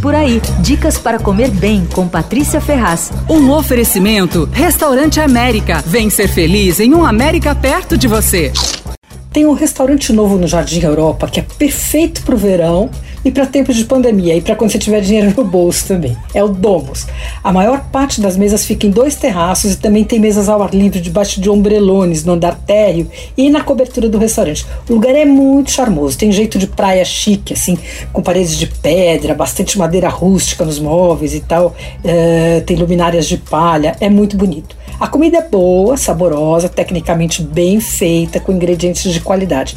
Por aí, dicas para comer bem com Patrícia Ferraz. Um oferecimento: Restaurante América. Vem ser feliz em um América perto de você. Tem um restaurante novo no Jardim Europa que é perfeito para o verão e para tempos de pandemia e para quando você tiver dinheiro no bolso também. É o Domus. A maior parte das mesas fica em dois terraços e também tem mesas ao ar livre debaixo de ombrelones no andar térreo e na cobertura do restaurante. O lugar é muito charmoso, tem jeito de praia chique, assim, com paredes de pedra, bastante madeira rústica nos móveis e tal, uh, tem luminárias de palha, é muito bonito. A comida é boa, saborosa, tecnicamente bem feita, com ingredientes de qualidade.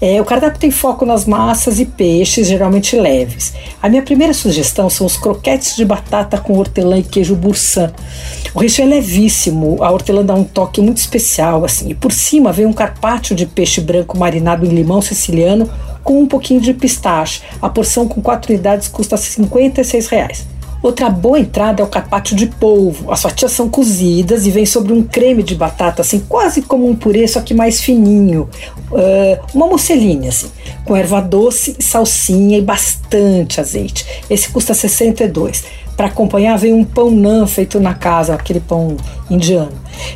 É, o cardápio tem foco nas massas e peixes, geralmente leves. A minha primeira sugestão são os croquetes de batata com hortelã e queijo bursan. O recheio é levíssimo, a hortelã dá um toque muito especial, assim. E por cima vem um carpaccio de peixe branco marinado em limão siciliano com um pouquinho de pistache. A porção com quatro unidades custa 56 reais. Outra boa entrada é o carpaccio de polvo. As fatias são cozidas e vem sobre um creme de batata, assim, quase como um purê, só que mais fininho. Uh, uma mocelinha, assim, com erva doce, salsinha e bastante azeite. Esse custa 62. Para acompanhar vem um pão nan feito na casa, aquele pão indiano.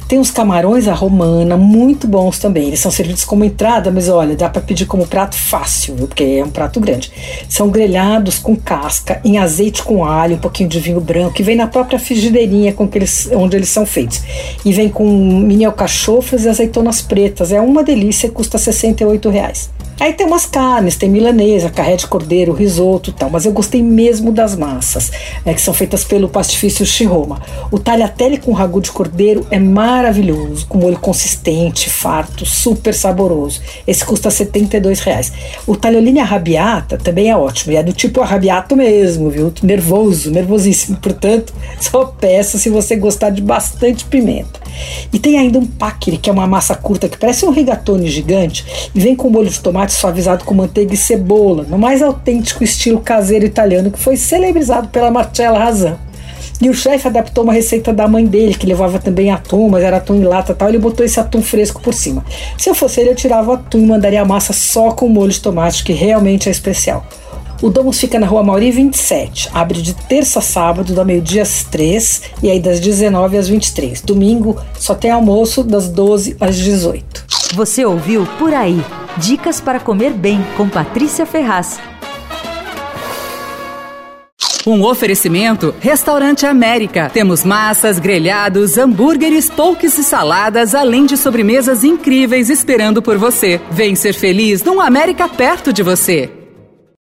Tem os camarões à romana, muito bons também. Eles são servidos como entrada, mas olha, dá para pedir como prato fácil, porque é um prato grande. São grelhados com casca, em azeite com alho, um pouquinho de vinho branco, que vem na própria frigideirinha com eles, onde eles são feitos. E vem com mini alcachofras e azeitonas pretas. É uma delícia e custa 68 reais. Aí tem umas carnes, tem milanesa, carré de cordeiro, risoto tal, mas eu gostei mesmo das massas, né, que são feitas pelo pastifício Chiroma. O tagliatelle com ragu de cordeiro é maravilhoso, com molho consistente, farto, super saboroso. Esse custa 72 reais. O tagliolini arrabiata também é ótimo, e é do tipo arrabiato mesmo, viu? Nervoso, nervosíssimo. Portanto, só peço se você gostar de bastante pimenta. E tem ainda um paccheri, que é uma massa curta que parece um rigatone gigante e vem com molho de tomate suavizado com manteiga e cebola, no mais autêntico estilo caseiro italiano que foi celebrizado pela Marcella Razan. E o chefe adaptou uma receita da mãe dele, que levava também atum, mas era atum em lata e tal. Ele botou esse atum fresco por cima. Se eu fosse ele, eu tirava o atum e mandaria a massa só com molho de tomate, que realmente é especial. O Domus fica na rua Mauri 27. Abre de terça a sábado, da meio-dia às 3 e aí das 19 às 23. Domingo só tem almoço das 12 às 18. Você ouviu Por Aí. Dicas para comer bem com Patrícia Ferraz. Um oferecimento Restaurante América. Temos massas, grelhados, hambúrgueres, polques e saladas, além de sobremesas incríveis esperando por você. Vem ser feliz num América perto de você.